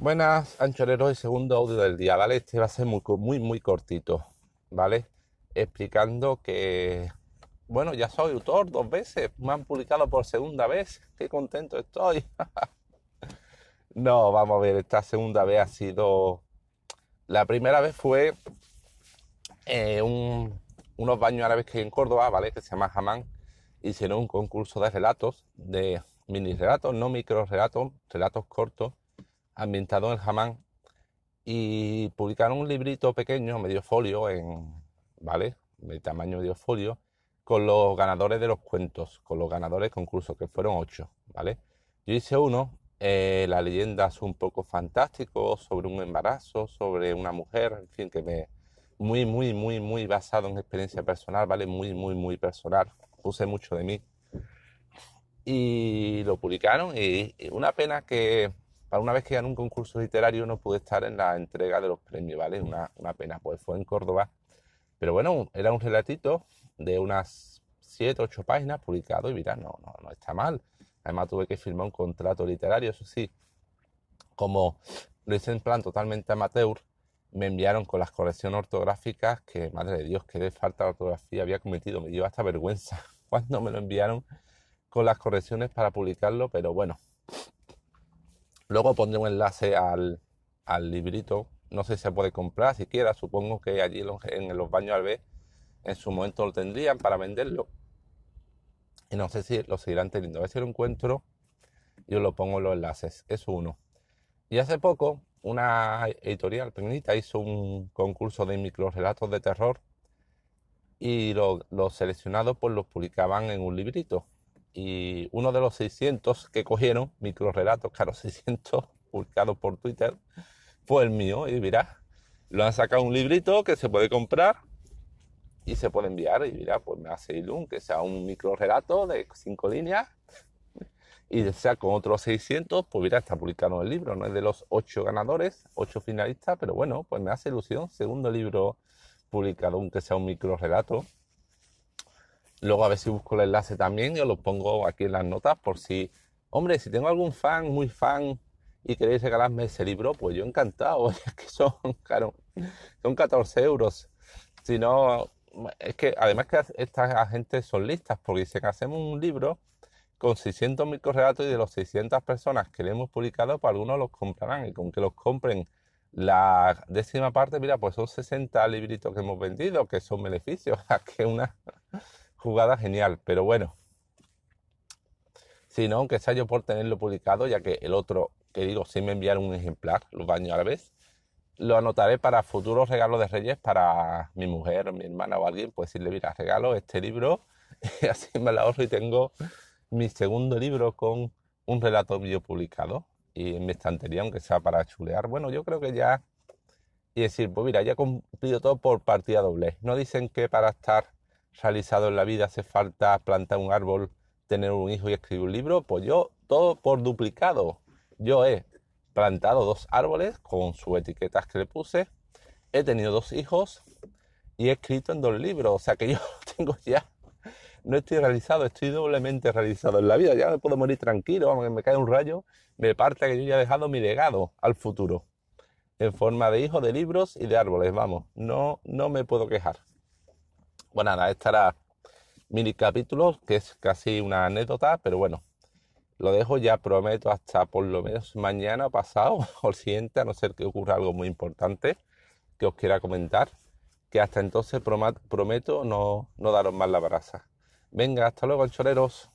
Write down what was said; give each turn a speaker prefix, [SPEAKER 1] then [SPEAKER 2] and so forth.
[SPEAKER 1] Buenas, anchoreros, y segundo audio del día, ¿vale? Este va a ser muy, muy, muy cortito, ¿vale? Explicando que, bueno, ya soy autor dos veces, me han publicado por segunda vez, qué contento estoy. no, vamos a ver, esta segunda vez ha sido... La primera vez fue eh, unos baños árabes que hay en Córdoba, ¿vale? Que se llama Hamán, hicieron un concurso de relatos, de mini relatos, no micro relatos, relatos cortos ambientado en Jamán y publicaron un librito pequeño, medio folio, en, ¿vale? De tamaño medio folio, con los ganadores de los cuentos, con los ganadores de concursos, que fueron ocho, ¿vale? Yo hice uno, eh, la leyenda es un poco fantástico, sobre un embarazo, sobre una mujer, en fin, que me... Muy, muy, muy, muy basado en experiencia personal, ¿vale? Muy, muy, muy personal. Puse mucho de mí. Y lo publicaron y una pena que para una vez que gané un concurso literario no pude estar en la entrega de los premios, ¿vale? Una, pena, pues fue en Córdoba. Pero bueno, era un relatito de unas 7, 8 páginas publicado y mira, no, no, no está mal. Además tuve que firmar un contrato literario, eso sí. Como lo hice en plan totalmente amateur, me enviaron con las correcciones ortográficas que, madre de Dios, que de falta de ortografía había cometido. Me dio hasta vergüenza cuando me lo enviaron con las correcciones para publicarlo, pero bueno, Luego pondré un enlace al, librito. No sé si se puede comprar siquiera. Supongo que allí en los baños al B en su momento lo tendrían para venderlo. Y no sé si lo seguirán teniendo. A ver si lo encuentro y os lo pongo en los enlaces. Es uno. Y hace poco una editorial pequeñita hizo un concurso de microrelatos de terror y los seleccionados pues los publicaban en un librito y uno de los 600 que cogieron, microrelatos, claro, 600 publicados por Twitter, fue el mío. Y mira, lo han sacado un librito que se puede comprar y se puede enviar. Y mira, pues me hace Ilum, que sea un microrelato de cinco líneas. Y sea con otros 600, pues mira, está publicado el libro. No es de los ocho ganadores, ocho finalistas, pero bueno, pues me hace ilusión. Segundo libro publicado, aunque sea un microrelato. Luego a ver si busco el enlace también y os lo pongo aquí en las notas por si, hombre, si tengo algún fan, muy fan y queréis regalarme ese libro, pues yo encantado. Es que son, claro, son 14 euros. Si no, es que además que estas agentes son listas porque dicen hacemos un libro con 600 microrelatos y de los 600 personas que le hemos publicado, pues algunos los comprarán y con que los compren la décima parte, mira, pues son 60 libritos que hemos vendido, que son beneficios, que una jugada genial, pero bueno. Si no, aunque sea yo por tenerlo publicado, ya que el otro, que digo, si me enviaron un ejemplar, los baños vez, lo anotaré para futuros regalos de Reyes para mi mujer, mi hermana o alguien, pues decirle, mira, regalo este libro, y así me lo ahorro y tengo mi segundo libro con un relato mío publicado y en mi estantería, aunque sea para chulear. Bueno, yo creo que ya... Y decir, pues mira, ya he cumplido todo por partida doble. No dicen que para estar realizado en la vida hace falta plantar un árbol, tener un hijo y escribir un libro, pues yo todo por duplicado. Yo he plantado dos árboles con sus etiquetas que le puse, he tenido dos hijos y he escrito en dos libros, o sea que yo tengo ya, no estoy realizado, estoy doblemente realizado en la vida, ya me puedo morir tranquilo, aunque me cae un rayo, me parte que yo ya he dejado mi legado al futuro, en forma de hijos, de libros y de árboles, vamos, no, no me puedo quejar. Bueno, nada, estará mini capítulos, que es casi una anécdota, pero bueno, lo dejo ya, prometo, hasta por lo menos mañana pasado o el siguiente, a no ser que ocurra algo muy importante que os quiera comentar, que hasta entonces prometo no, no daros más la brasa. Venga, hasta luego, anchoreros.